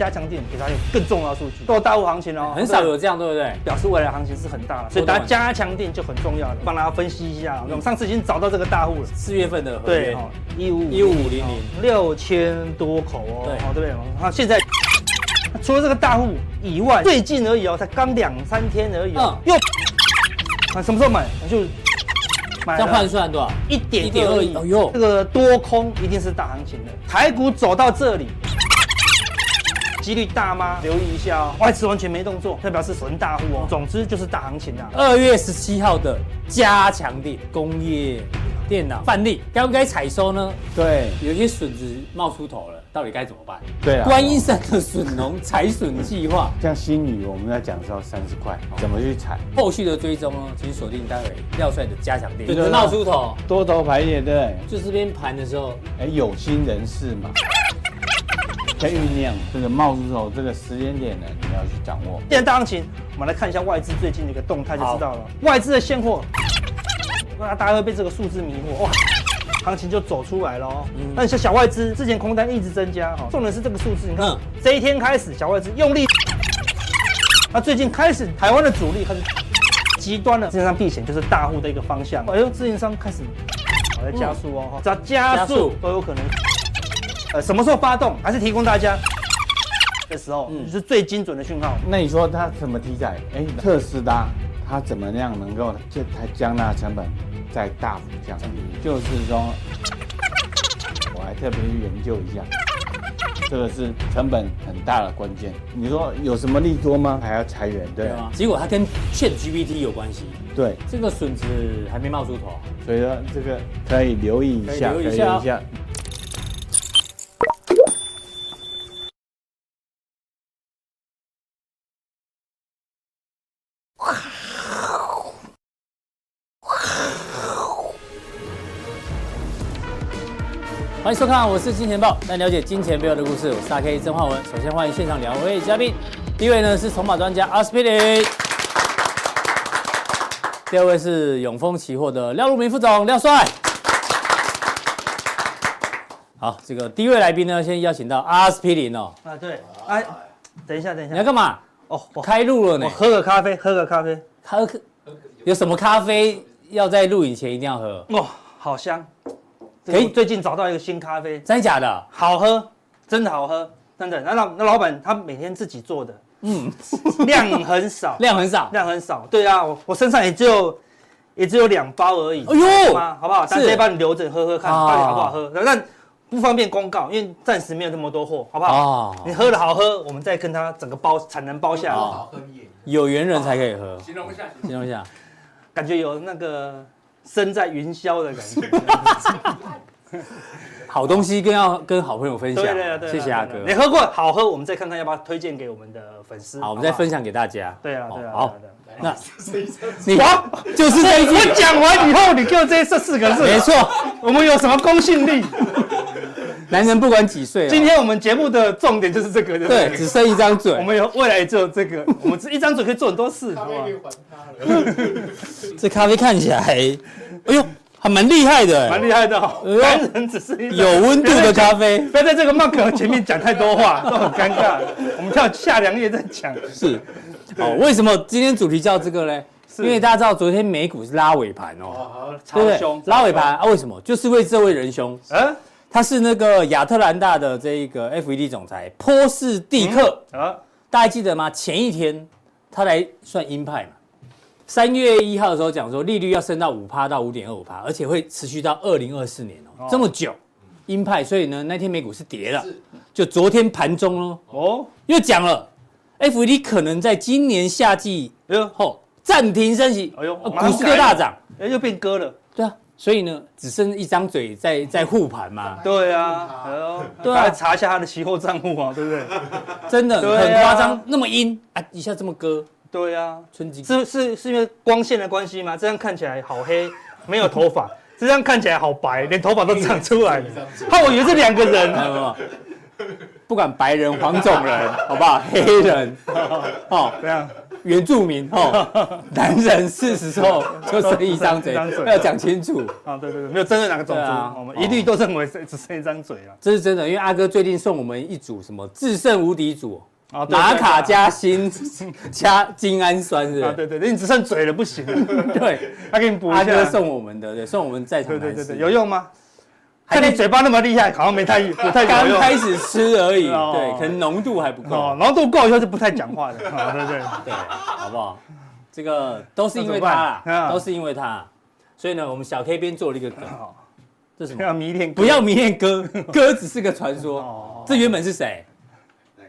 加强錠给它有更重要的数据，都有大户行情哦，很少有这样，对不对？表示未来行情是很大的，所以大家加强錠就很重要了。帮大家分析一下，我们上次已经找到这个大户了，四月份的对哦，一五一五零零六千多口哦，对哦，对不对？好，现在除了这个大户以外，最近而已哦，才刚两三天而已哦，又啊什么时候买？就买这样换算多少？一点一点二亿。哎呦，这个多空一定是大行情的，台股走到这里。几率大吗？留意一下哦。外资完全没动作，代表是纯大户哦。总之就是大行情啊。二月十七号的加强力工业电脑范例，该不该采收呢？对，有些笋子冒出头了，到底该怎么办？对啊。观音山的笋农采笋计划，像新宇我们在讲的时候三十块，怎么去采？后续的追踪呢？请锁定待会廖帅的加强錠。就是冒出头，多头排列，对。就这边盘的时候，哎，有心人士嘛。在酝酿这个冒出头这个时间点呢，你要去掌握。现在大行情，我们来看一下外资最近的一个动态就知道了。外资的现货，那大家会被这个数字迷惑，哇，行情就走出来了哦。但像小外资之前空单一直增加哈，重点是这个数字，你看这一天开始小外资用力，那最近开始台湾的主力开始极端了，自营商避险就是大户的一个方向。哎呦，自营商开始好在加速哦，只要加速都有可能。呃，什么时候发动？还是提供大家 的时候，嗯，就是最精准的讯号。那你说它怎么题材？哎，特斯拉它怎么样能够就它将那成本再大幅降低？就是说，我还特别去研究一下，这个是成本很大的关键。你说有什么利多吗？还要裁员，对吗？结果它跟 ChatGPT 有关系。对，这个笋子还没冒出头，所以说这个可以留意一下，可以留意一下。欢迎收看，我是金钱豹，来了解金钱背后的故事。我是大 K 曾焕文。首先欢迎现场两位嘉宾，第一位呢是筹码专家阿司匹林，第二位是永丰期货的廖路明副总廖帅。好，这个第一位来宾呢，先邀请到阿司匹林哦。啊，对，哎，等一下，等一下，你要干嘛？哦，我开录了呢。我喝个咖啡，喝个咖啡，喝个有什么咖啡要在录影前一定要喝？哦，好香。可以，最近找到一个新咖啡，真的假的？好喝，真的好喝，真的。那老那老板他每天自己做的，嗯，量很少，量很少，量很少。对啊，我我身上也只有也只有两包而已。哎呦，好不好？但直接帮你留着喝喝看，到底好不好喝？那不方便公告，因为暂时没有那么多货，好不好？你喝的好喝，我们再跟他整个包产能包下来。有缘人才可以喝。形容一下，形容一下，感觉有那个。身在云霄的感觉，好东西更要跟好朋友分享。对对对，谢谢阿哥。你喝过好喝，我们再看看要不要推荐给我们的粉丝。好，我们再分享给大家。对啊，对啊。好，那你就是这一句。我讲完以后，你给我这这四个字。没错，我们有什么公信力？男人不管几岁，今天我们节目的重点就是这个，对，只剩一张嘴。我们有未来也只有这个，我们这一张嘴可以做很多事，好不好？这咖啡看起来，哎呦，还蛮厉害的，蛮厉害的。男人只是有温度的咖啡，不要在这个 Mark 前面讲太多话，都很尴尬。我们跳下两页再讲。是，哦，为什么今天主题叫这个呢？因为大家知道昨天美股是拉尾盘哦，超凶，拉尾盘啊？为什么？就是为这位仁兄，嗯。他是那个亚特兰大的这一个 FED 总裁波士蒂克。啊，大家记得吗？前一天他来算鹰派嘛，三月一号的时候讲说利率要升到五趴到五点二五趴，而且会持续到二零二四年哦，这么久，鹰派，所以呢那天美股是跌了，就昨天盘中哦，哦。又讲了 FED 可能在今年夏季后暂停升息，哎呦，股市就大涨，哎又变鸽了。所以呢，只剩一张嘴在 在护盘嘛。对啊，对啊，查一下他的期货账户啊，对不对？真的很夸张，那么阴啊，一下这么割。对啊，春季是是是因为光线的关系吗？这样看起来好黑，没有头发；这样看起来好白，连头发都长出来了。他我以为是两个人，不管白人、黄种人，好不好？黑人，哦，这样原住民哦，男人四十后 就剩一张嘴，要讲清楚啊！对对对，没有针对哪个种族，我们一律都认为只剩一张嘴了。这是真的，因为阿哥最近送我们一组什么制胜无敌组啊，玛卡加锌加 精氨酸是吧？对对对，你只剩嘴了不行，对，他给你补一下。阿哥送我们的，对，送我们在场对对对，有用吗？看你嘴巴那么厉害，好像没太不太刚开始吃而已，对，可能浓度还不够，浓度够以后就不太讲话的，对对。对，好不好？这个都是因为他啦，都是因为他，所以呢，我们小 K 边做了一个梗，这是什么？不要迷恋，不要迷恋哥，哥只是个传说，这原本是谁？那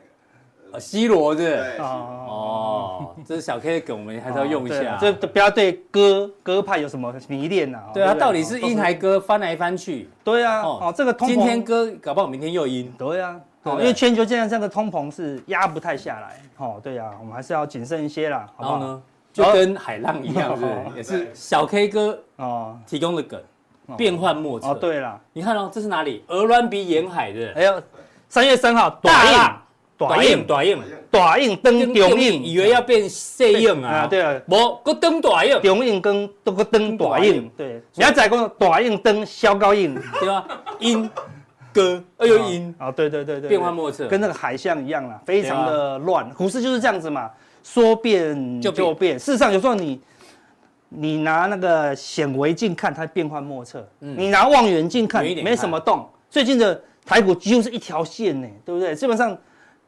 个？C 罗是哦，这是小 K 的梗，我们还是要用一下。这不要对歌歌派有什么迷恋啊？对啊，到底是阴还歌翻来翻去？对啊，哦，这个通膨今天歌搞不好明天又阴。对啊，哦，因为全球现在这样的通膨是压不太下来。哦，对啊，我们还是要谨慎一些啦。然后呢，就跟海浪一样，是也是小 K 哥哦提供的梗，变幻莫测。哦，对了，你看哦，这是哪里？鹅銮鼻沿海的。还有三月三号大浪。大影大影大印登中印，以为要变细影啊？对啊，无个登大影，中影跟都个登大印。对，你要再讲大印登小高印，对吧？阴歌，哎呦阴啊！对对对对，变幻莫测，跟那个海象一样啦，非常的乱。股市就是这样子嘛，说变就变。事实上，有时候你你拿那个显微镜看，它变幻莫测；你拿望远镜看，没什么动。最近的台股几乎是一条线呢，对不对？基本上。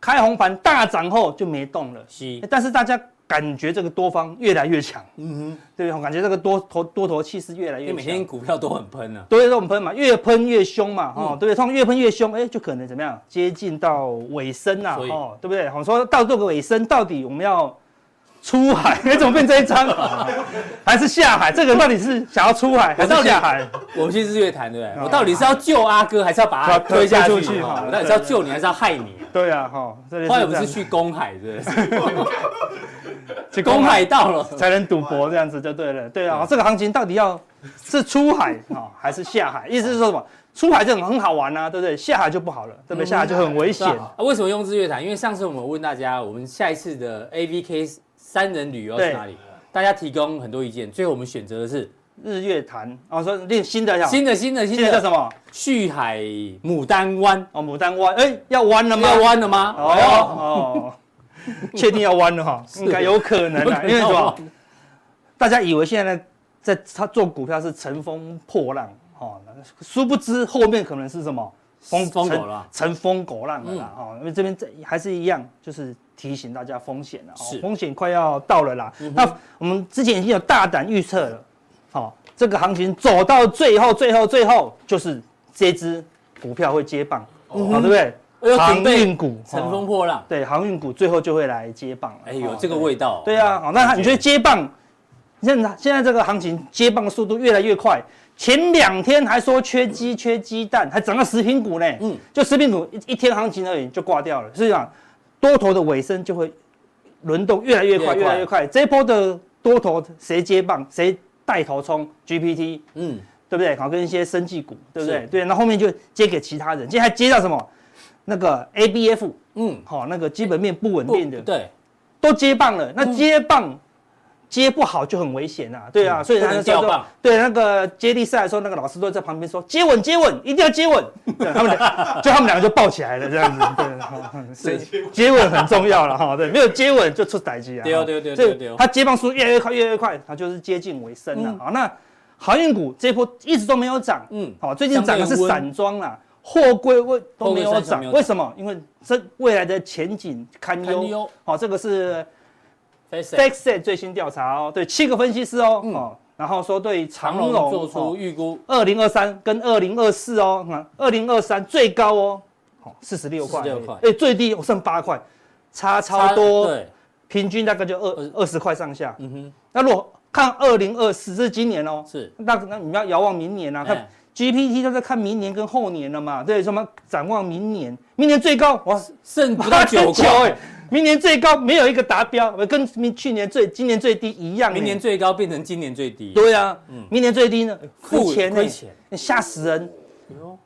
开红盘大涨后就没动了，是，但是大家感觉这个多方越来越强，嗯哼，对，我感觉这个多头多头气势越来越强，每天股票都很喷啊，对，都很喷嘛，越喷越凶嘛，哦，对不对？通常越喷越凶，哎，就可能怎么样，接近到尾声呐，哦，对不对？我说到这个尾声，到底我们要。出海，你怎么变这一张？还是下海？这个人到底是想要出海还是下海？我们其实日月潭，对不对？我到底是要救阿哥，还是要把他推下去？我到底是要救你，还是要害你？对啊，哈。后来我们是去公海，对不对？去公海到了才能赌博，这样子就对了。对啊，这个行情到底要是出海啊，还是下海？意思是说什么？出海就很很好玩啊，对不对？下海就不好了，对不对？下海就很危险。为什么用日月潭？因为上次我们问大家，我们下一次的 AVK。三人旅游是哪里？大家提供很多意见，最后我们选择的是日月潭。哦，说另新的新的新的新的叫什么？旭海牡丹湾。哦，牡丹湾，哎，要弯了吗？要弯了吗？哦哦，确定要弯了哈？应该有可能啊，因为什么？大家以为现在呢，在他做股票是乘风破浪，哦，殊不知后面可能是什么？疯疯狗了，乘风狗浪了啦！哦，因为这边这还是一样，就是提醒大家风险了，是风险快要到了啦。那我们之前已经有大胆预测了，好，这个行情走到最后，最后，最后就是这支股票会接棒，对不对？航运股乘风破浪，对，航运股最后就会来接棒。哎呦，这个味道。对啊，好，那你觉得接棒？现在现在这个行情接棒的速度越来越快。前两天还说缺鸡缺鸡蛋，还整个食品股呢。嗯，就食品股一一天行情而已就挂掉了。所以讲，多头的尾声就会轮动越来越快，越来越快。这一波的多头谁接棒，谁带头冲？GPT，嗯，对不对？好，跟一些生技股，对不对？对，那后面就接给其他人。今天还接到什么？那个 ABF，嗯，好，那个基本面不稳定的，对，都接棒了。那接棒。接不好就很危险啊，对啊，所以他就说，对那个接力赛的时候，那个老师都在旁边说，接吻接吻，一定要接吻。对，他们俩就他们两个就抱起来了这样子，对，对，接吻很重要了 哈，对，没有接吻就出歹机啊。对对对对对，他接棒速度越来越快，越来越快，他就是接近尾声了。好，那航运股这一波一直都没有涨，嗯，好，最近涨的是散装啦，货柜位都没有涨，为什么？因为这未来的前景堪忧。好，这个是。FactSet 最新调查哦，对七个分析师哦，哦，然后说对长荣做出预估，二零二三跟二零二四哦，二零二三最高哦，好四十六块，四十六块，哎最低剩八块，差超多，对，平均大概就二二十。块上下，嗯哼，那如果看二零二四是今年哦，是，那那你要遥望明年啊，看 GPT 都在看明年跟后年了嘛，对，什么展望明年，明年最高哇，剩不到九块。明年最高没有一个达标，跟明去年最今年最低一样。明年最高变成今年最低。对啊，嗯，明年最低呢？亏钱呢？亏钱，吓死人，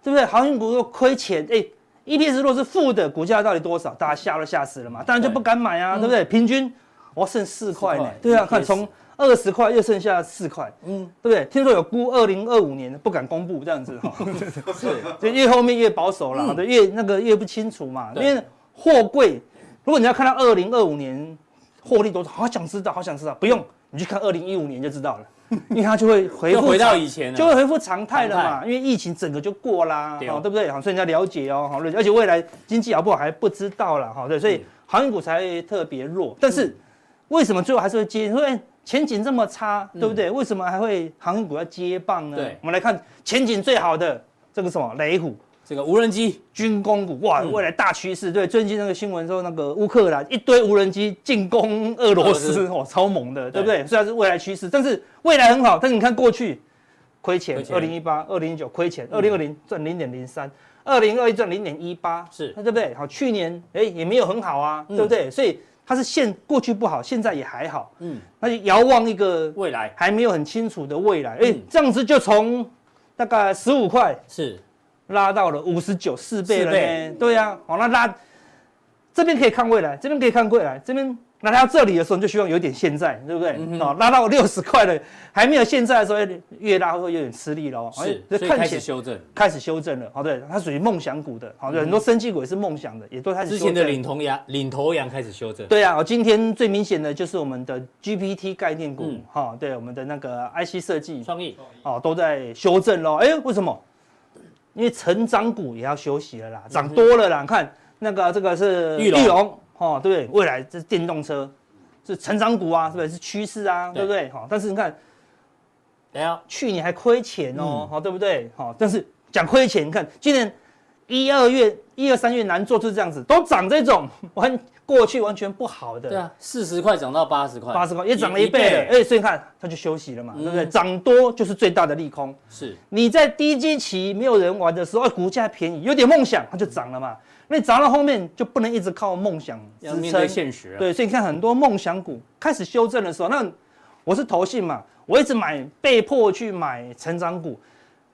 对不对？航运股又亏钱，哎，EPS 如果是负的，股价到底多少？大家吓都吓死了嘛，当然就不敢买啊，对不对？平均我剩四块呢。对啊，看从二十块又剩下四块，嗯，对不对？听说有估二零二五年不敢公布这样子哈，是，就越后面越保守了，对，越那个越不清楚嘛。因为货柜，如果你要看到二零二五年获利多少，好想知道，好想知道，不用，你去看二零一五年就知道了。因为它就会回复回到以前，就会恢复常态了嘛。因为疫情整个就过啦，对不对？好，所以你要了解哦，好，而且未来经济好不好还不知道了，哈，对，所以航运股才会特别弱。但是为什么最后还是会接？因为前景这么差，对不对？为什么还会航运股要接棒呢？对，我们来看前景最好的这个什么雷虎。这个无人机军工股哇，未来大趋势。对，最近那个新闻说，那个乌克兰一堆无人机进攻俄罗斯，哇，超猛的，对不对？虽然是未来趋势，但是未来很好。但是你看过去亏钱，二零一八、二零一九亏钱，二零二零赚零点零三，二零二一赚零点一八，是，对不对？好，去年哎也没有很好啊，对不对？所以它是现过去不好，现在也还好，嗯，那就遥望一个未来还没有很清楚的未来，哎，这样子就从大概十五块是。拉到了五十九四倍了，对呀、啊，好，那拉这边可以看未来，这边可以看未来，这边拉到这里的时候，你就希望有点现在，对不对？嗯、哼拉到六十块了，还没有现在的时候，越拉会有点吃力喽。是，所以开始修正，开始修正了。好，对，它属于梦想股的，好，对，很多生技股也是梦想的，也都开始。之前的领头羊，领头羊开始修正。对啊，今天最明显的就是我们的 GPT 概念股，哈、嗯，对，我们的那个 IC 设计、创意，哦，都在修正喽。哎，为什么？因为成长股也要休息了啦，涨多了啦。看那个这个是玉龙，哦，对不对？未来这是电动车，是成长股啊，是不是？是趋势啊，对不对？好，但是你看，哎呀，去年还亏钱哦，好，对不对？好，但是讲亏钱，你看今年一二月、一二三月难做，就是这样子，都涨这种 完。过去完全不好的，对啊，四十块涨到八十块，八十块也涨了一倍了，哎，所以你看它就休息了嘛，对不对？涨多就是最大的利空。是，你在低基期没有人玩的时候，股价便宜，有点梦想，它就涨了嘛。那你涨到后面就不能一直靠梦想支撑，现实。对，所以你看很多梦想股开始修正的时候，那我是投信嘛，我一直买，被迫去买成长股。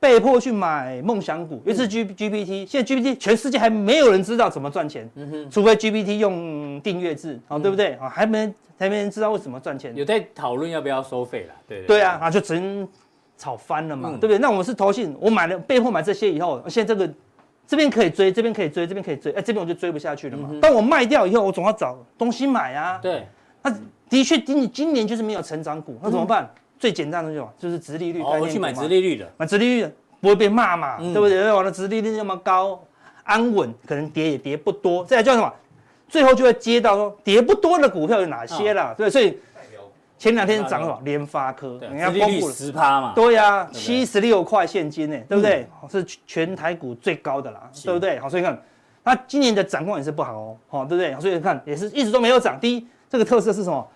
被迫去买梦想股，尤其是 G GPT。现在 GPT 全世界还没有人知道怎么赚钱，除非 GPT 用订阅制，哦，对不对？啊，还没还没人知道为什么赚钱。有在讨论要不要收费了，对对啊，啊就只能炒翻了嘛，对不对？那我们是投信，我买了被迫买这些以后，现在这个这边可以追，这边可以追，这边可以追，哎，这边我就追不下去了嘛。当我卖掉以后，我总要找东西买啊。对，那的确今今年就是没有成长股，那怎么办？最简单的就就是殖利率，我去买殖利率的，买殖利率的不会被骂嘛，对不对？因为我的殖利率那么高，安稳，可能跌也跌不多。再来叫什么？最后就会接到说跌不多的股票有哪些啦？对，所以前两天涨什么？联发科，你看公布十趴嘛？对呀，七十六块现金呢，对不对？是全台股最高的啦，对不对？好，所以看那今年的展望也是不好哦，好，对不对？所以看也是一直都没有涨。第一，这个特色是什么？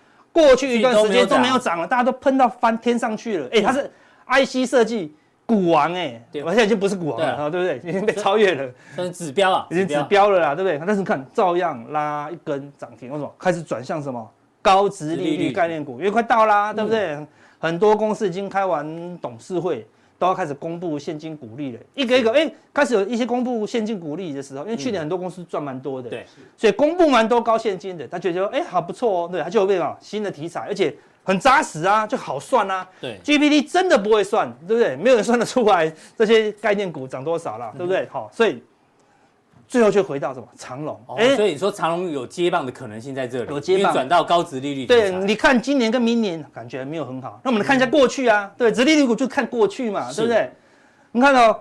过去一段时间都没有涨了，大家都喷到翻天上去了。哎，它是 IC 设计股王哎，我现在已经不是股王了，对不对？已经被超越了，是指标啊，已经指标了啦，对不对？但是看照样拉一根涨停，为什么？开始转向什么高值利率概念股，因为快到啦，对不对？很多公司已经开完董事会。都要开始公布现金股利了，一个一个，哎，开始有一些公布现金股利的时候，因为去年很多公司赚蛮多的，对，所以公布蛮多高现金的，他觉得说，哎，好不错哦，对，他就有变啊新的题材，而且很扎实啊，就好算啊，对，GPT 真的不会算，对不对？没有人算得出来这些概念股涨多少了，对不对？好，所以。最后就回到什么长隆？哎，所以你说长隆有接棒的可能性在这里，有接棒转到高值利率。对，你看今年跟明年感觉没有很好，那我们来看一下过去啊。对，值利率股就看过去嘛，对不对？你看哦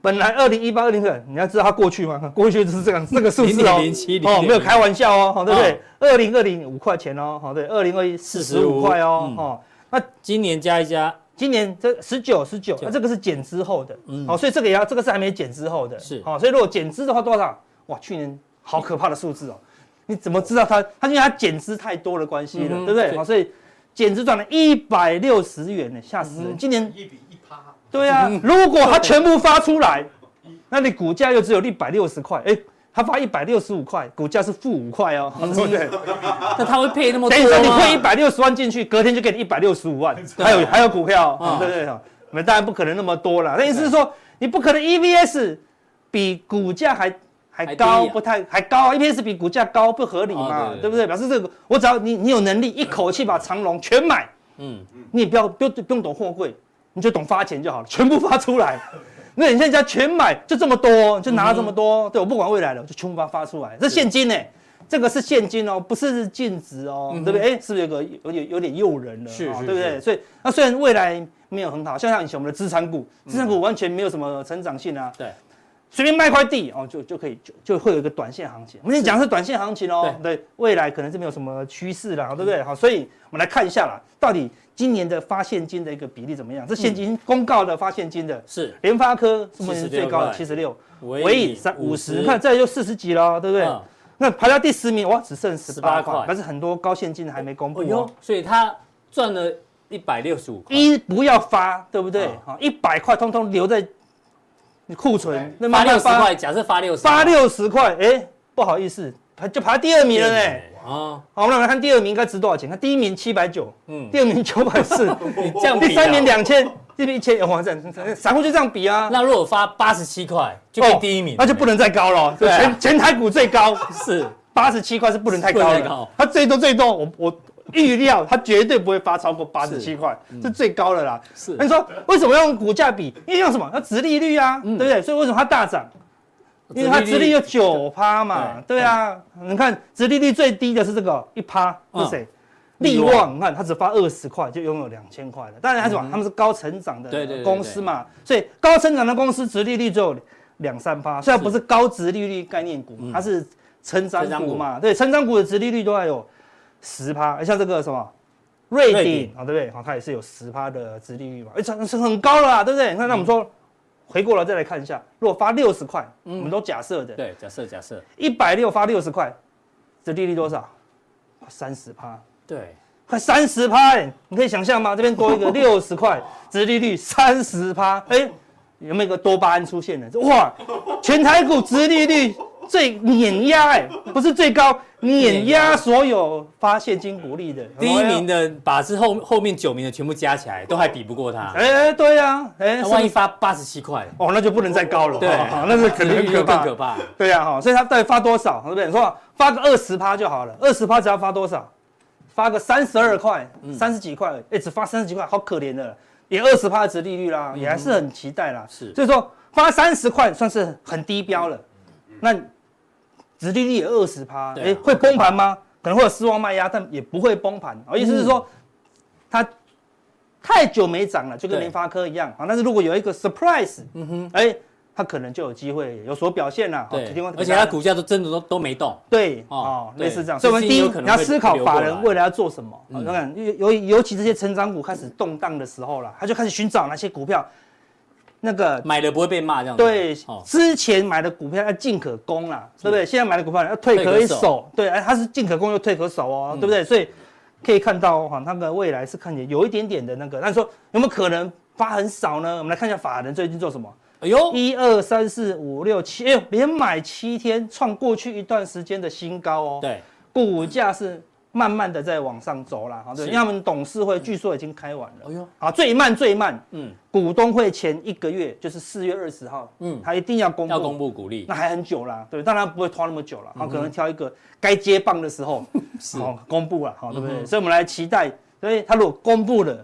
本来二零一八、二零二，你要知道它过去吗？过去就是这样，这个数字哦，哦，没有开玩笑哦，对不对？二零二零五块钱哦，好对，二零二一四十五块哦，哦，那今年加一加。今年这十九十九，那这个是减之后的，嗯，好，所以这个也要，这个是还没减之后的，是，好，所以如果减资的话多少？哇，去年好可怕的数字哦，你怎么知道它？它因为它减资太多的关系了，对不对？好，所以减资赚了一百六十元呢，吓死人！今年一比一趴，对啊，如果它全部发出来，那你股价又只有一百六十块，哎。他发一百六十五块，股价是负五块哦，对不对？那他会配那么多？等于说你汇一百六十万进去，隔天就给你一百六十五万，还有还有股票，对不对？我们当然不可能那么多了。那意思是说，你不可能 EVS 比股价还还高不太还高，EVS 比股价高不合理嘛，对不对？表示这个我只要你你有能力一口气把长荣全买，嗯，你也不要不不用懂货柜，你就懂发钱就好了，全部发出来。那你现在全买就这么多，就拿了这么多，对我不管未来了，就全部把它发出来，这现金呢？这个是现金哦，不是净值哦，对不对？哎，是不是有个有点有点诱人了？是，对不对？所以那虽然未来没有很好，像像以前我们的资产股，资产股完全没有什么成长性啊，对。随便卖块地哦，就就可以就就会有一个短线行情。我们先讲是短线行情哦，对，未来可能是没有什么趋势了，对不对？好，所以我们来看一下啦，到底今年的发现金的一个比例怎么样？这现金公告的发现金的是。联发科是目前最高的？七十六，唯一三五十，看这就四十几了，对不对？那排到第十名哇，只剩十八块，但是很多高现金的还没公布哦，所以他赚了一百六十五块，一不要发，对不对？好，一百块通通留在。库存那发六十块，假设发六十，发六十块，哎，不好意思，他就排第二名了呢。啊，好，我们来看第二名应该值多少钱？看第一名七百九，嗯，第二名九百四，你这样比，第三名两千，第一千，哇，这散户就这样比啊。那如果发八十七块，就变第一名，那就不能再高了。全全台股最高是八十七块，是不能太高的。它最多最多，我我。预料它绝对不会发超过八十七块，是最高了啦。是，那你说为什么要用股价比？因为用什么？要殖利率啊，对不对？所以为什么它大涨？因为它殖利率有九趴嘛，对啊。你看殖利率最低的是这个一趴，是谁？力旺，你看它只发二十块就拥有两千块了。当然还是什么？他们是高成长的公司嘛，所以高成长的公司殖利率只有两三趴。虽然不是高殖利率概念股，它是成长股嘛，对，成长股的殖利率都还有。十趴，像这个什么瑞鼎啊，对不对？好，它也是有十趴的殖利率嘛，哎，这是很高了啦，对不对？那那我们说回过来再来看一下，如果发六十块，我们都假设的，对，假设假设一百六发六十块，殖利率多少？三十趴，对，快三十趴，你可以想象吗？这边多一个 六十块，殖利率三十趴，哎，有没有个多巴胺出现了？哇，全台股殖利率。最碾压哎，不是最高，碾压所有发现金股利的第一名的，把是后后面九名的全部加起来，都还比不过他。哎，对呀，哎，万一发八十七块，哦，那就不能再高了。对，那是肯定更可怕。对呀，哈，所以他到底发多少？对不对？你说发个二十趴就好了，二十趴只要发多少？发个三十二块，三十几块，哎，只发三十几块，好可怜的，也二十趴的值利率啦，也还是很期待啦。是，所以说发三十块算是很低标了。那殖利率也二十趴，哎，会崩盘吗？可能会有失望卖压，但也不会崩盘。意思是说，它太久没涨了，就跟联发科一样啊。但是如果有一个 surprise，嗯哼，哎，它可能就有机会有所表现了。对，而且它股价都真的都都没动。对，哦，类似这样。所以我们第一你要思考法人未来要做什么。你看，尤尤其这些成长股开始动荡的时候了，他就开始寻找哪些股票。那个买了不会被骂这样子。对，之前买的股票要进可攻啦，对不对？现在买的股票要退可以守，对，哎，它是进可攻又退可守哦，对不对？所以可以看到哈，它的未来是看起来有一点点的那个，但是说有没有可能发很少呢？我们来看一下法人最近做什么。哎呦，一二三四五六七，哎呦，连买七天，创过去一段时间的新高哦。对，股价是。慢慢的在往上走了，好，对，因为他们董事会据说已经开完了，哎呦，好，最慢最慢，嗯，股东会前一个月就是四月二十号，嗯，他一定要公布，要公布股利，那还很久啦，对，当然不会拖那么久了，好，可能挑一个该接棒的时候，是，公布了，好，对不对？所以我们来期待，所以他如果公布了，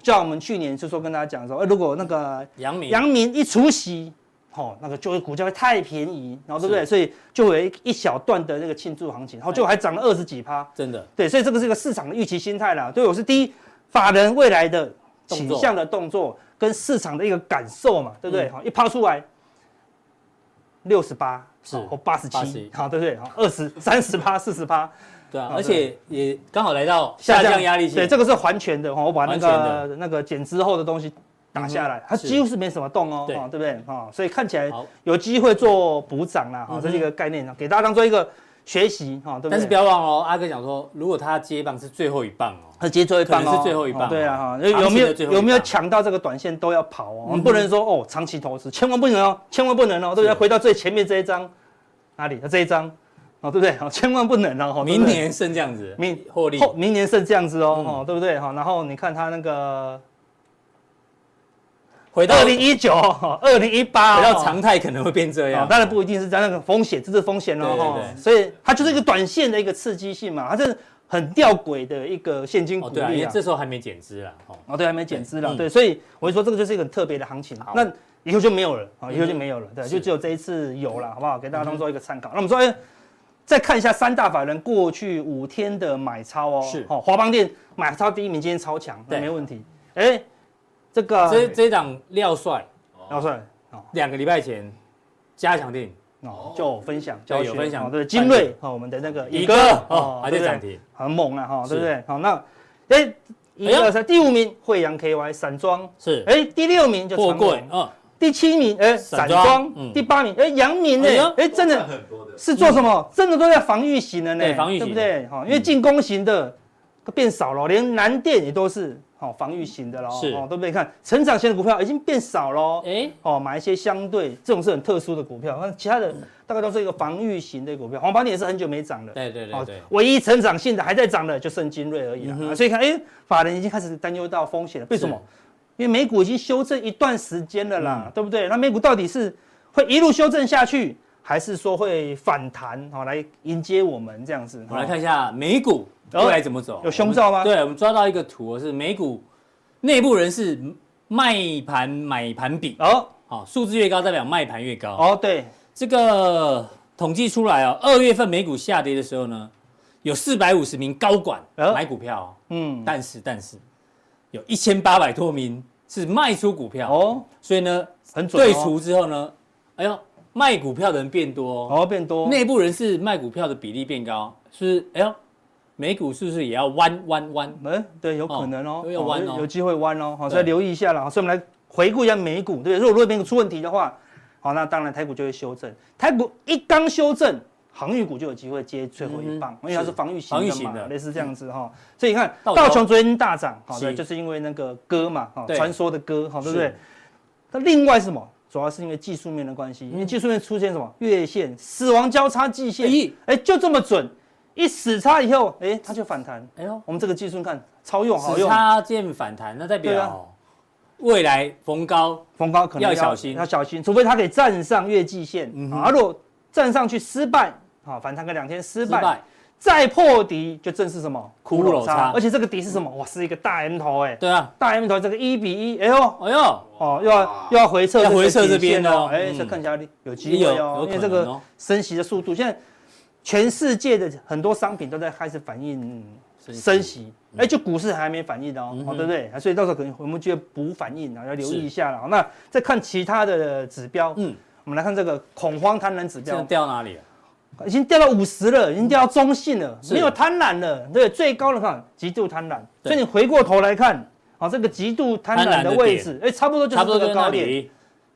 就像我们去年就说跟大家讲说，哎，如果那个杨明。杨明一除息。哦，那个就会股价会太便宜，然后对不对？所以就会有一一小段的那个庆祝行情，然后就还涨了二十几趴，真的。对，所以这个是一个市场的预期心态啦。对，我是第一，法人未来的倾向的动作跟市场的一个感受嘛，对不对？好，一抛出来六十八是或八十七，好，对不对？好，二十三十八四十八，对啊，而且也刚好来到下降压力线，对，这个是还权的，我把那个那个减之后的东西。打下来，它几乎是没什么动哦，对不对？哈，所以看起来有机会做补涨啦，哈，这是一个概念，给大家当做一个学习，哈，对不对？但是不要忘哦，阿哥讲说，如果他接棒是最后一棒哦，他接最后一棒是最后一棒，对啊，哈，有没有有没有抢到这个短线都要跑哦，我们不能说哦，长期投资千万不能哦，千万不能哦，对不对？回到最前面这一张，哪里？这一张，哦，对不对？好，千万不能哦，明年剩这样子，明获利，明年剩这样子哦，哦，对不对？好，然后你看他那个。回到二零一九、二零一八，回到常态可能会变这样。当然不一定是在那个风险，这是风险了哈。所以它就是一个短线的一个刺激性嘛，它是很吊诡的一个现金股利啊。对啊，这时候还没减资啦哦，对，还没减资了。对，所以我就说这个就是一个很特别的行情。那以后就没有了啊，以后就没有了。对，就只有这一次有了，好不好？给大家当做一个参考。那我们说，哎，再看一下三大法人过去五天的买超哦。是。哦，华邦店买超第一名，今天超强，那没问题。哎。这个这这档廖帅，廖帅，两个礼拜前加强定哦，就分享，就有分享，对，精锐哦，我们的那个乙哥哦，还在涨停，很猛啊哈，对不对？好，那哎，一二三，第五名惠阳 KY 散装。是，哎，第六名就货柜，嗯，第七名哎散装，第八名哎阳明呢，哎真的是做什么？真的都在防御型的呢，防御型，对不对？哈，因为进攻型的变少了，连南电也都是。好，防御型的喽，是哦，对不对？看成长型的股票已经变少喽，哎，哦，买一些相对这种是很特殊的股票，那其他的大概都是一个防御型的股票。华邦电也是很久没涨了，对对对对，唯一成长性的还在涨的就剩精锐而已了。所以看，哎，法人已经开始担忧到风险了。为什么？因为美股已经修正一段时间了啦，对不对？那美股到底是会一路修正下去，还是说会反弹？好，来迎接我们这样子。我们来看一下美股。未来怎么走？有胸罩吗？对，我们抓到一个图，是美股内部人士卖盘买盘比哦，好，数字越高代表卖盘越高哦。对，这个统计出来哦，二月份美股下跌的时候呢，有四百五十名高管买股票，嗯，但是但是有一千八百多名是卖出股票哦，所以呢，很准。对除之后呢，哎呦，卖股票的人变多哦，变多，内部人士卖股票的比例变高，是哎呦。美股是不是也要弯弯弯？嗯，对，有可能哦，有弯哦，有机会弯哦，好，所以留意一下了。所以我们来回顾一下美股，对，如果如果美股出问题的话，好，那当然台股就会修正。台股一刚修正，航运股就有机会接最后一棒，因为它是防御型的嘛，类似这样子哈。所以你看道琼昨天大涨，好的，就是因为那个歌嘛，哈，传说的歌，好，对不对？那另外是什么？主要是因为技术面的关系，因为技术面出现什么月线死亡交叉季线，哎，就这么准。一死叉以后，哎，它就反弹。哎呦，我们这个技术看超用，好用。死叉见反弹，那代表未来逢高逢高可能要小心，要小心，除非它可以站上月季线。啊，如果站上去失败，啊，反弹个两天失败，再破底就正是什么？骷髅叉。而且这个底是什么？哇，是一个大 M 头，哎，对啊，大 M 头这个一比一，哎呦，哎呦，哦，又要又要回撤，要回撤这边哦，哎，这看起来有机会哦，因为这个升息的速度现在。全世界的很多商品都在开始反映升息，哎，就股市还没反应哦，对不对？所以到时候可能我们就要补反应啊，要留意一下了。那再看其他的指标，嗯，我们来看这个恐慌贪婪指标，掉哪里了？已经掉到五十了，已经掉到中性了，没有贪婪了。对，最高的看极度贪婪，所以你回过头来看，啊，这个极度贪婪的位置，哎，差不多就是这个高点。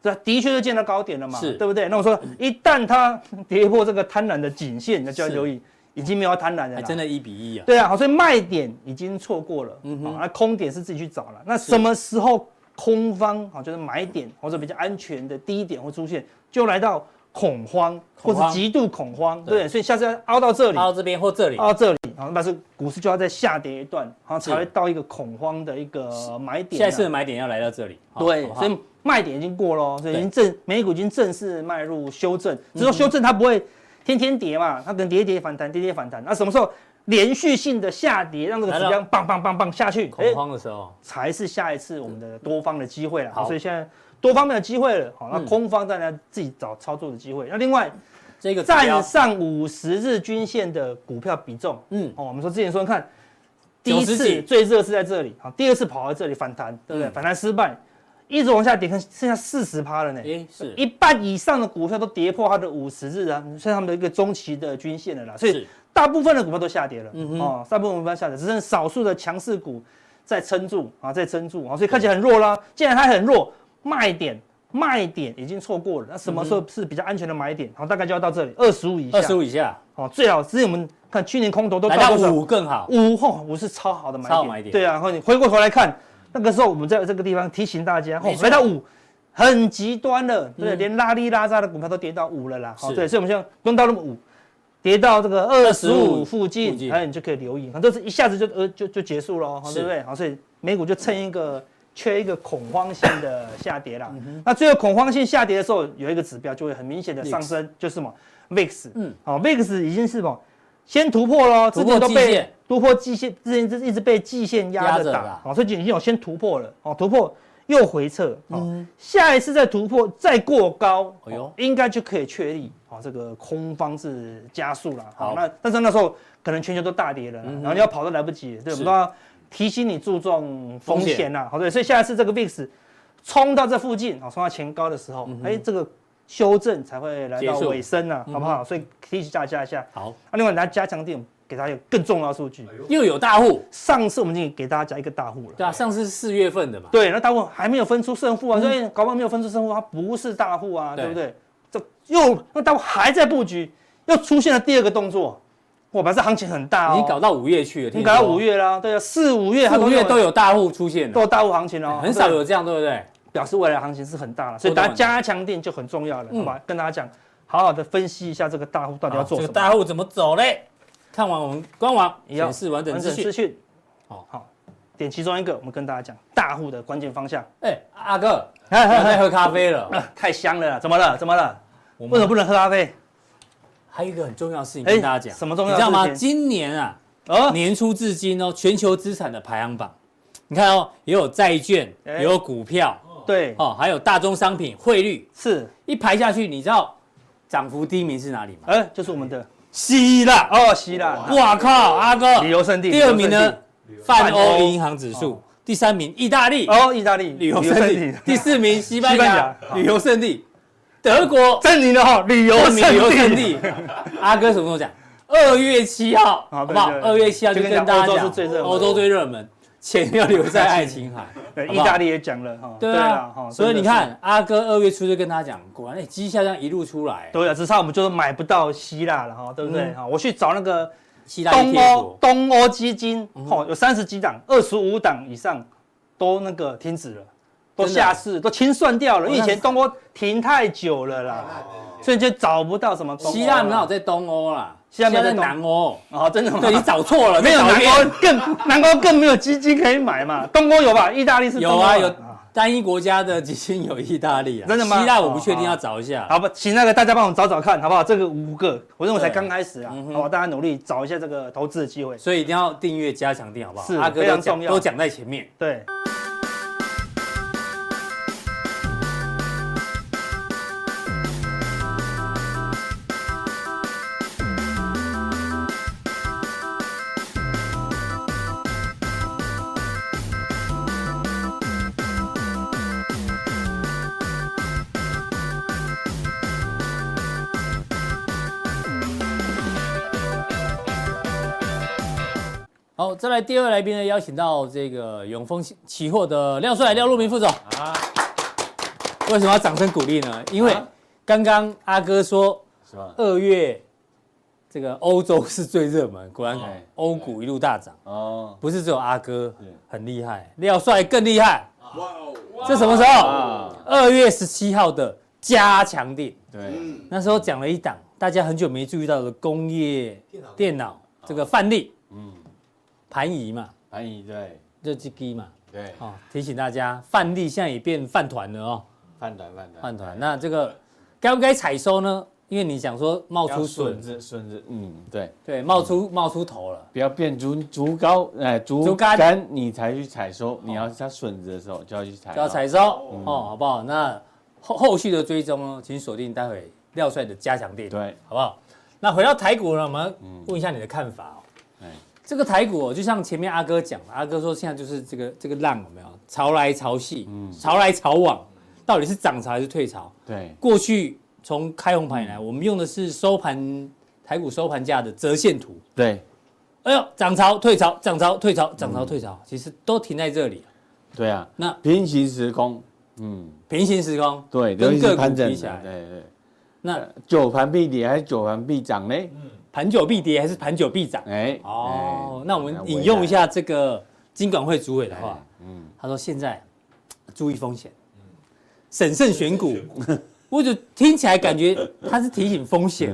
这的确是见到高点了嘛，是对不对？那我说，一旦它跌破这个贪婪的颈线，那就要留意，已经没有贪婪了，还真的一比一啊。对啊，好，所以卖点已经错过了，嗯哼，那空点是自己去找了。那什么时候空方啊，就是买点或者比较安全的低点会出现，就来到恐慌或是极度恐慌，对，所以下次要凹到这里，凹到这边或这里，凹到这里，好，那是股市就要再下跌一段，好，才会到一个恐慌的一个买点。下一次的买点要来到这里，对，所以。卖点已经过了，所以已经正美股已经正式迈入修正。只是说修正它不会天天跌嘛，它可能跌跌反弹，跌跌反弹。那什么时候连续性的下跌，让这个指标棒棒棒棒下去，恐慌的时候，才是下一次我们的多方的机会了。好，所以现在多方面的机会了。好，那空方大家自己找操作的机会。那另外这个站上五十日均线的股票比重，嗯，哦，我们说之前说看第一次最热是在这里，好，第二次跑到这里反弹，对不对？反弹失败。一直往下跌，看剩下四十趴了呢。哎，是一半以上的股票都跌破它的五十日啊，算他们的一个中期的均线了啦。所以大部分的股票都下跌了。嗯哼哦，大部分股票下跌，只剩少数的强势股在撑住啊，在撑住啊，所以看起来很弱啦。既然它很弱，卖点卖点已经错过了，那什么时候是比较安全的买点？好，大概就要到这里，二十五以下。二十五以下，哦，最好是我们看去年空头都来到五更好，五后五是超好的买点。超买点。对啊，然后你回过头来看。那个时候我们在这个地方提醒大家，哦，来到五，很极端了，对，连拉里拉扎的股票都跌到五了啦，好，对，所以我们现在不用到那么五，跌到这个二十五附近，哎，你就可以留意，反正是一下子就呃就就结束了，好，对不对？好，所以美股就趁一个缺一个恐慌性的下跌啦。那最后恐慌性下跌的时候，有一个指标就会很明显的上升，就是什么？VIX。嗯，好，VIX 已经是什么？先突破了，之前都被突破季线，之前就是一直被季线压着打，好，所以已经有先突破了，哦，突破又回撤，嗯，下一次再突破再过高，哎呦，应该就可以确立，好，这个空方是加速了，好，那但是那时候可能全球都大跌了，然后你要跑都来不及，对，我们都要。提醒你注重风险呐，好对，所以下一次这个 VIX 冲到这附近，好冲到前高的时候，哎，这个修正才会来到尾声呐，好不好？所以提醒大家一下。好，那另外大家加强点，给大家有更重要的数据，又有大户。上次我们已经给大家讲一个大户了，对啊，上次是四月份的嘛，对，那大户还没有分出胜负啊，所以搞不好没有分出胜负，它不是大户啊，对不对？这又那大户还在布局，又出现了第二个动作。我本来是行情很大哦，你搞到五月去了，你搞到五月啦，对啊，四五月、五月都有大户出现，都有大户行情哦，很少有这样，对不对？表示未来行情是很大了，所以大家加强錠就很重要了，好吧？跟大家讲，好好的分析一下这个大户到底要做什么，这个大户怎么走嘞？看完我们官网显示完整资讯，好好点其中一个，我们跟大家讲大户的关键方向。哎，阿哥，在喝咖啡了，太香了，怎么了？怎么了？为什么不能喝咖啡？还有一个很重要的事情跟大家讲，什么重要？你知道吗？今年啊，哦，年初至今哦，全球资产的排行榜，你看哦，也有债券，也有股票，对，哦，还有大宗商品、汇率，是。一排下去，你知道涨幅第一名是哪里吗？哎，就是我们的。希腊。哦，希腊，哇。靠，阿哥，旅游胜地。第二名呢，泛欧银行指数，第三名意大利，哦，意大利。旅游胜地，第四名西班牙。旅游胜地。德国证明了哈，旅游胜地。阿哥什么时候讲？二月七号，好不好？二月七号就跟大家讲，欧洲最热门，钱要留在爱琴海。对，意大利也讲了哈。对啊，所以你看，阿哥二月初就跟他讲，果然，哎，绩效这样一路出来。对啊，只差我们就是买不到希腊了哈，对不对？哈，我去找那个东欧东欧基金，哈，有三十几档，二十五档以上都那个停止了。都下市，都清算掉了。因为以前东欧停太久了啦，所以就找不到什么。希腊没有在东欧啦，希腊在南欧。哦，真的吗？对，你找错了，没有南欧更 南欧更没有基金可以买嘛。东欧有吧？意大利是有啊，有单一国家的基金有意大利啊。真的吗？希腊我不确定，要找一下。好吧，请那个大家帮我找找看，好不好？这个五个，我认为才刚开始啊，好吧，大家努力找一下这个投资的机会。所以一定要订阅加强錠，好不好？是，非常重要，都讲在前面。对。来第二位来宾呢，邀请到这个永丰期货的廖帅、廖路明副总啊。为什么要掌声鼓励呢？因为刚刚阿哥说，二月这个欧洲是最热门，果然欧股一路大涨哦。不是只有阿哥很厉害，廖帅更厉害。哇哦！这什么时候？二月十七号的加强錠。对，那时候讲了一档大家很久没注意到的工业电脑这个范例。嗯。盘仪嘛，盘仪对，热机机嘛，对，哦，提醒大家，范例现在也变饭团了哦，饭团饭团。饭团，那这个该不该采收呢？因为你想说冒出笋。子，笋子，嗯，对。对，冒出冒出头了，不要变竹竹高，哎，竹竿，你才去采收，你要它笋子的时候就要去采，就要采收。哦，好不好？那后后续的追踪呢，请锁定待会廖帅的加强錠，对，好不好？那回到台股呢，我们问一下你的看法哦。这个台股就像前面阿哥讲，阿哥说现在就是这个这个浪有没有潮来潮去，嗯，潮来潮往，到底是涨潮还是退潮？对，过去从开红盘以来，我们用的是收盘台股收盘价的折线图。对，哎呦，涨潮退潮，涨潮退潮，涨潮退潮，其实都停在这里。对啊，那平行时空，嗯，平行时空，对，跟个股比起来，对对。那久盘必跌还是久盘必涨呢？嗯。盘久必跌还是盘久必涨？哎，哦，那我们引用一下这个金管会主委的话，嗯，他说现在注意风险，审慎选股，我就听起来感觉他是提醒风险，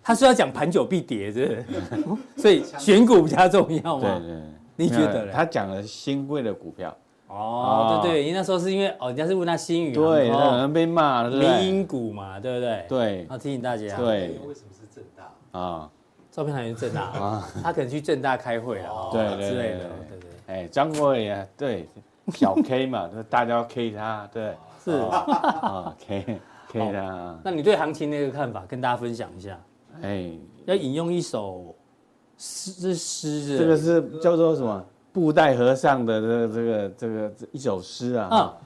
他说要讲盘久必跌，是不是？所以选股比较重要嘛？对对，你觉得呢？他讲了新贵的股票，哦，对对，因为那时候是因为哦，人家是问他新宇，对，可能被骂了，对不对？民营股嘛，对不对？对，要提醒大家，对，为什么啊？照片还是正大 啊？他可能去正大开会啊，对之类的，对对。哎，张国伟啊，对，小 K 嘛，大家要 K 他，对，是啊，K K 他。那你对行情那个看法，跟大家分享一下。哎，要引用一首诗，诗，这个是叫做什么？布袋和尚的这个这个这个一首诗啊。啊，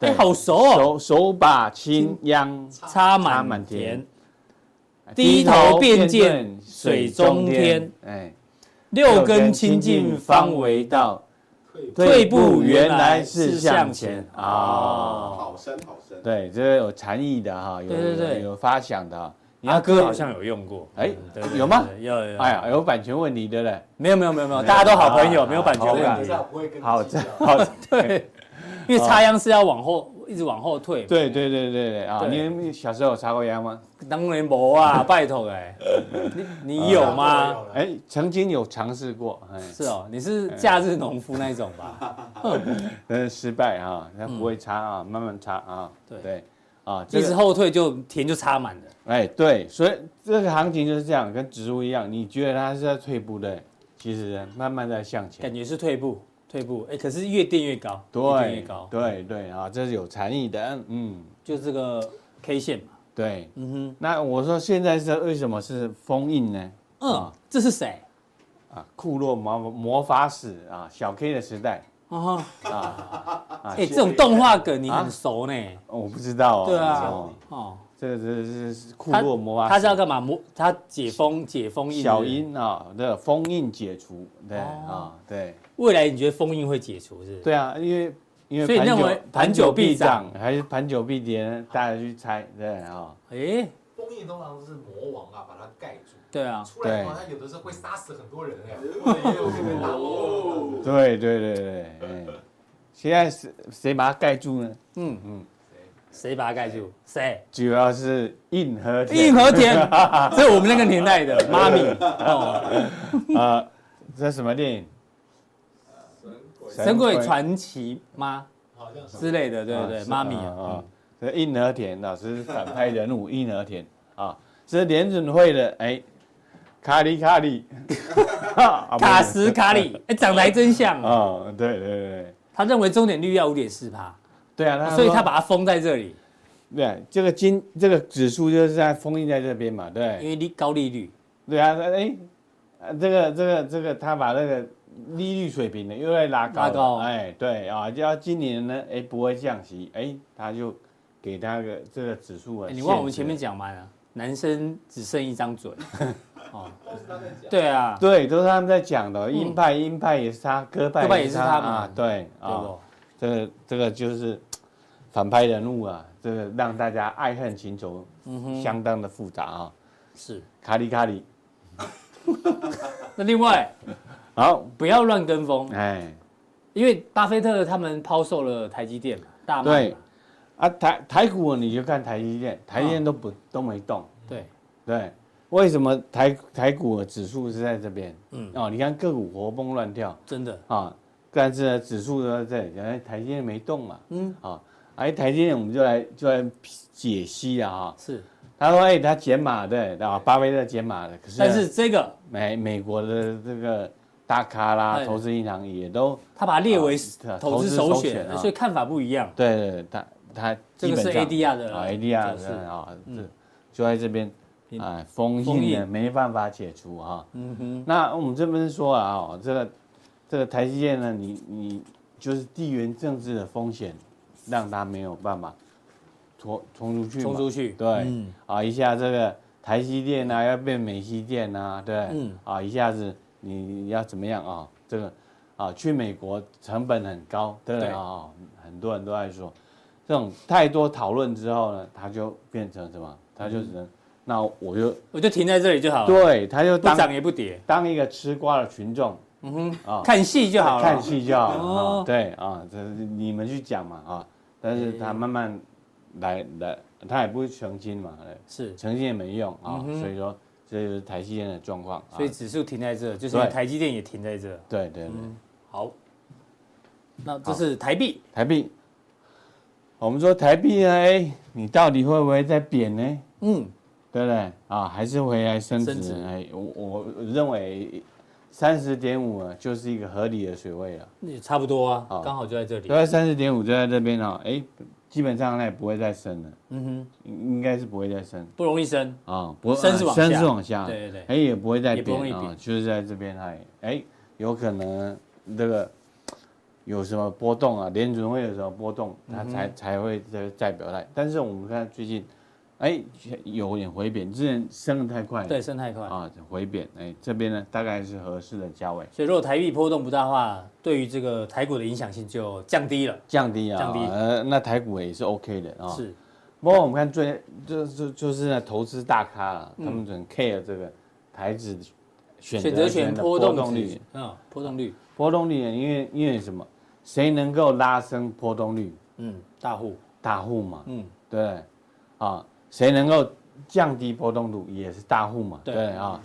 哎，好熟哦。手手把青秧插满田，低头便见水中天。哎。六根清净方为道，退步原来是向前啊！好深好深，对，这个有禅意的哈，有对对有发想的。你阿哥好像有用过，哎，有吗？有有。哎呀，有版权问题对不对？没有没有没有没有，大家都好朋友，没有版权问题。好，这好对，因为插秧是要往后。一直往后退。对对对对对啊！你小时候有插过秧吗？当然没啊，拜托哎，你你有吗？哎，曾经有尝试过。是哦，你是假日农夫那一种吧？嗯，失败啊，那不会插啊，慢慢插啊。对对啊，一直后退就田就插满了。哎，对，所以这个行情就是这样，跟植物一样，你觉得它是在退步的，其实慢慢在向前。感觉是退步。退步，哎，可是越垫越高，对，越高，对对啊，这是有禅意的，嗯，就这个 K 线嘛，对，嗯哼，那我说现在是为什么是封印呢？嗯，这是谁？啊，库洛魔魔法使啊，小 K 的时代，啊啊，哎，这种动画梗你很熟呢？我不知道，对啊，哦，这个这是库洛魔法，他是要干嘛？魔他解封解封印，小樱啊，这封印解除，对啊，对。未来你觉得封印会解除是？对啊，因为因为所以认为盘久必涨还是盘久必跌呢？大家去猜，对啊。哎，封印通常都是魔王啊，把它盖住。对啊。出来的话，它有的时候会杀死很多人哎。对对对对，哎，现在是谁把它盖住呢？嗯嗯，谁把它盖住？谁？主要是硬和田。印和田，这是我们那个年代的妈咪。哦。啊，这是什么电影？神鬼传奇吗？好像是之类的，对不对？妈咪啊，这印和田老师反派人物，印和田啊，这是联准会的哎，卡里卡里，卡斯卡里，哎，长得还真像啊！对对对，他认为终点率要五点四趴，对啊，所以他把它封在这里。对，这个金这个指数就是在封印在这边嘛，对，因为利高利率。对啊，哎，这个这个这个他把那个。利率水平呢又在拉高，拉高，哎，对啊，就要今年呢，哎，不会降息，哎，他就给他个这个指数啊。你忘我们前面讲嘛，男生只剩一张嘴，哦，对啊，对，都是他们在讲的，鹰派鹰派也是他，鸽派也是他嘛，对啊，这个这个就是反派人物啊，这个让大家爱恨情仇，相当的复杂啊，是。卡里卡里，那另外。好，不要乱跟风，哎，因为巴菲特他们抛售了台积电嘛，大卖。对，啊台台股你就看台积电，台积电都不都没动。对。对，为什么台台股的指数是在这边？嗯。哦，你看个股活蹦乱跳，真的。啊，但是呢指数都在这里，哎台积电没动嘛，嗯。啊，哎台积电我们就来就来解析啊，哈，是，他说哎他减码的，啊巴菲特减码的，可是但是这个美美国的这个。大咖啦，投资银行也都他把它列为投资首选，所以看法不一样。对对，他他这个是 ADR 的啊，ADR 的啊，是就在这边啊，封印的没办法解除哈。嗯哼，那我们这边说啊，这个这个台积电呢，你你就是地缘政治的风险，让它没有办法冲冲出去。冲出去，对，啊，一下这个台积电啊要变美积电啊，对，啊，一下子。你要怎么样啊？这个啊，去美国成本很高，对啊，哦，很多人都在说，这种太多讨论之后呢，他就变成什么？他就只能，那我就我就停在这里就好了。对，他就不涨也不跌，当一个吃瓜的群众，嗯哼，啊，看戏就好了，看戏就好了。对啊，这你们去讲嘛啊，但是他慢慢来来，他也不会澄清嘛，是。澄清也没用啊，所以说。这就是台积电的状况，所以指数停在这，就是台积电也停在这。对对对，好。那这是台币，台币。我们说台币呢，哎，你到底会不会再贬呢？嗯，对不对？啊，还是回来升值？哎，我我认为三十点五啊，就是一个合理的水位了。也差不多啊，刚好就在这里。对，三十点五就在这边啊，哎，基本上那也不会再升了。嗯哼，应该是不会再升，不容易升啊，不升是往下，升是往下。对对对，哎，也不会再贬啊，就是在这边哎，哎，有可能这个。有什么波动啊？联准会有什么波动，它才才会再再表态。但是我们看最近，哎，有点回贬，之前升得太快，对，升太快啊，回贬。哎，这边呢，大概是合适的价位。所以如果台币波动不大的话，对于这个台股的影响性就降低了，降低啊，降低。呃，那台股也是 OK 的啊。是。不过我们看最就就就是那投资大咖啊，他们很 care 这个台指选择权的波动率，嗯，波动率，波动率，因为因为什么？谁能够拉升波动率？嗯，大户，大户嘛，嗯，对，啊，谁能够降低波动度也是大户嘛，对。啊，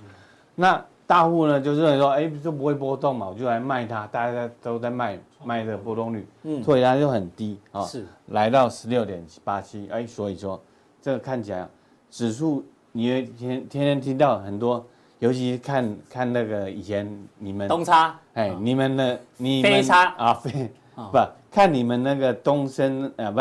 那大户呢，就是说，哎，就不会波动嘛，我就来卖它，大家都在卖卖这个波动率，嗯，所以它就很低啊，是。来到十六点八七，哎，所以说这个看起来指数，你会天天天听到很多。尤其是看看那个以前你们东差，哎，你们的你们飞差。啊飞，不看你们那个东升啊不，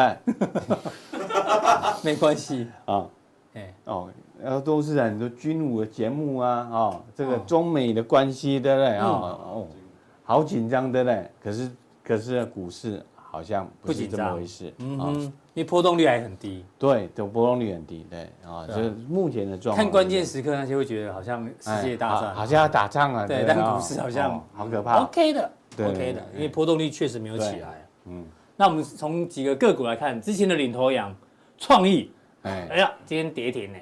没关系啊，哎哦，然后都是很多军武的节目啊，哦，这个中美的关系对不对啊？哦，好紧张对不对？可是可是股市。好像不是这么回事，嗯哼，因为波动率还很低，对，的波动率很低，对啊，就是目前的状况。看关键时刻那些会觉得好像世界大战，好像要打仗啊，对，但股市好像好可怕。OK 的，OK 的，因为波动率确实没有起来。嗯，那我们从几个个股来看，之前的领头羊创意，哎，哎呀，今天跌停呢。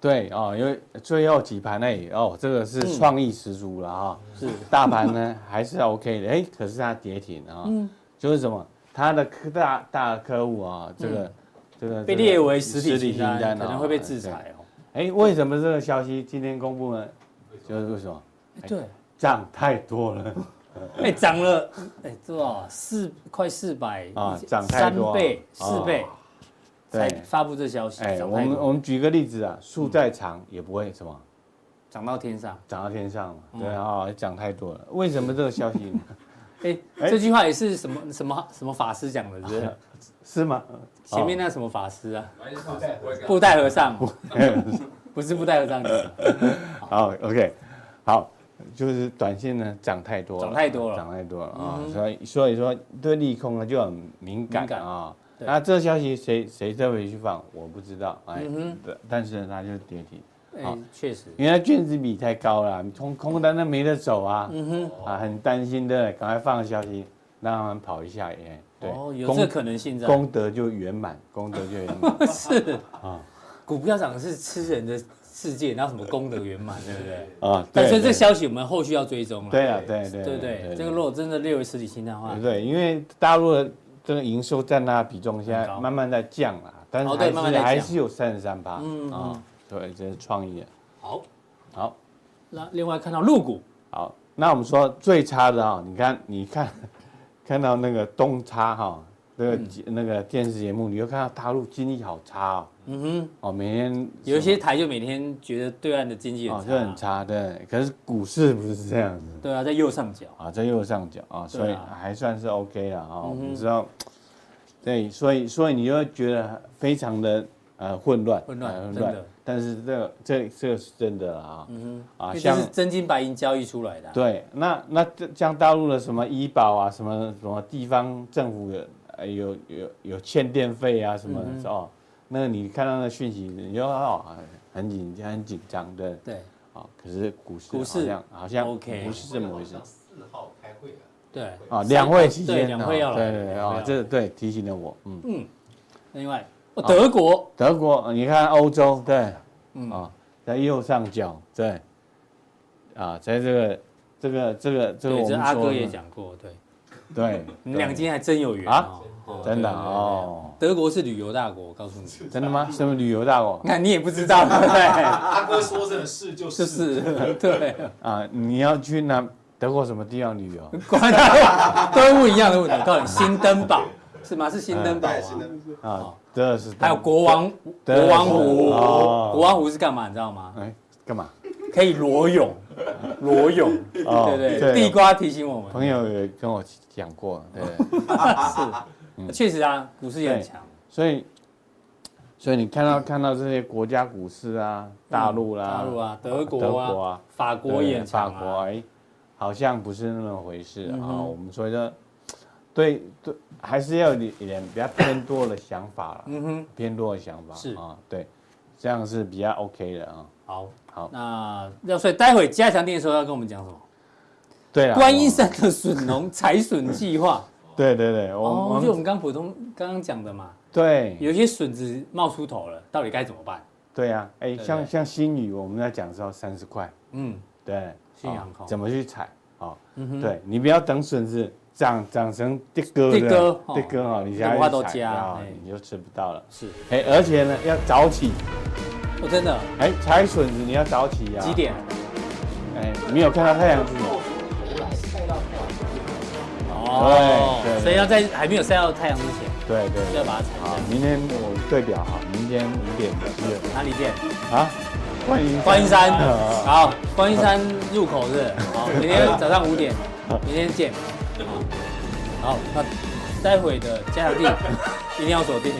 对哦，因为最后几盘内哦，这个是创意十足了啊，是大盘呢还是 OK 的，哎，可是它跌停啊。嗯就是什么，它的科大大客户啊，这个这个被列为实体清单，可能会被制裁哦。哎，为什么这个消息今天公布呢？就是为什么？对，涨太多了。哎，涨了哎多少？四快四百啊，涨太多，三倍四倍，才发布这消息。哎，我们我们举个例子啊，树再长也不会什么，长到天上，长到天上嘛。对啊，讲太多了。为什么这个消息？哎，这句话也是什么什么什么法师讲的，是 是吗？前面那什么法师啊？布袋和尚，不是布袋和尚的。好，OK，好，就是短线呢涨太多了，涨太多了，涨太多了啊！所以所以说对利空呢就很敏感啊。那这消息谁谁特别去放，我不知道。哎，但是呢它就是跌停。好，确实，因为卷子比太高了，空空单那没得走啊，嗯哼，啊，很担心的，赶快放个消息，让他们跑一下哎，对，哦，有这可能性在，功德就圆满，功德就圆满，是。啊，股票涨是吃人的世界，然后什么功德圆满，对不对？啊，但是这消息我们后续要追踪了，对啊，对对对对，这个如果真的列为实体清单的话，对，因为大陆的这个营收占它比重现在慢慢在降了，但是还是还是有三十三趴，嗯啊。对，这是创意。好，好，那另外看到陆股，好，那我们说最差的啊，你看，你看，看到那个东差哈，那个那个电视节目，你又看到大陆经济好差哦。嗯哼，哦，每天有一些台就每天觉得对岸的经济哦就很差，对。可是股市不是这样子。对啊，在右上角啊，在右上角啊，所以还算是 OK 了啊。你知道，对，所以所以你就会觉得非常的呃混乱，混乱，混乱。但是这个这这个是真的啊，嗯啊，像是真金白银交易出来的。对，那那像大陆的什么医保啊，什么什么地方政府的有有有欠电费啊什么的哦，那你看到那讯息，你就哦很紧很紧张的。对。啊，可是股市股市好像好像 OK，不是这么回事。四号开会了。对。啊，两会期间，两会要来。对对对啊，这对提醒了我，嗯嗯，另外。德国，德国，你看欧洲，对，嗯啊，在右上角，对，啊，在这个，这个，这个，这个，我们阿哥也讲过，对，对，你们两间还真有缘啊，真的哦。德国是旅游大国，我告诉你，真的吗？什么旅游大国？那你也不知道，对 不对，阿哥说的是就是，对，啊，你要去那。德国什么地方旅游？都问一样的问题，告诉你，新登堡是吗？是新登堡啊？啊，德是。还有国王国王湖，国王湖是干嘛？你知道吗？哎，干嘛？可以裸泳，裸泳。对对对，地瓜提醒我们，朋友也跟我讲过，对，是，确实啊，股市也很强，所以。所以你看到看到这些国家股市啊，大陆啦，大陆啊，德国啊，法国也法国哎，好像不是那么回事啊。我们所以说，对对，还是要有一点比较偏多的想法了。嗯哼，偏多的想法是啊，对，这样是比较 OK 的啊。好，好，那要所以待会加强店的时候要跟我们讲什么？对啊，观音山的笋农采笋计划。对对对，我就我们刚普通刚刚讲的嘛。对，有些笋子冒出头了，到底该怎么办？对呀，哎，像像新宇，我们在讲的时候三十块，嗯，对，新阳空。怎么去采啊？对你不要等笋子长长成地哥的哥地哥哦，你家都加，你就吃不到了。是，哎，而且呢要早起，我真的，哎，采笋子你要早起呀，几点？哎，没有看到太阳是吗？哦，对，所以要在还没有晒到太阳之前。对对，要把它踩好。明天我对表哈，明天五点的哪里见？啊，观音观音山。好，观音山入口是。好，明天早上五点，明天见。好，那待会的加强地 一定要锁定。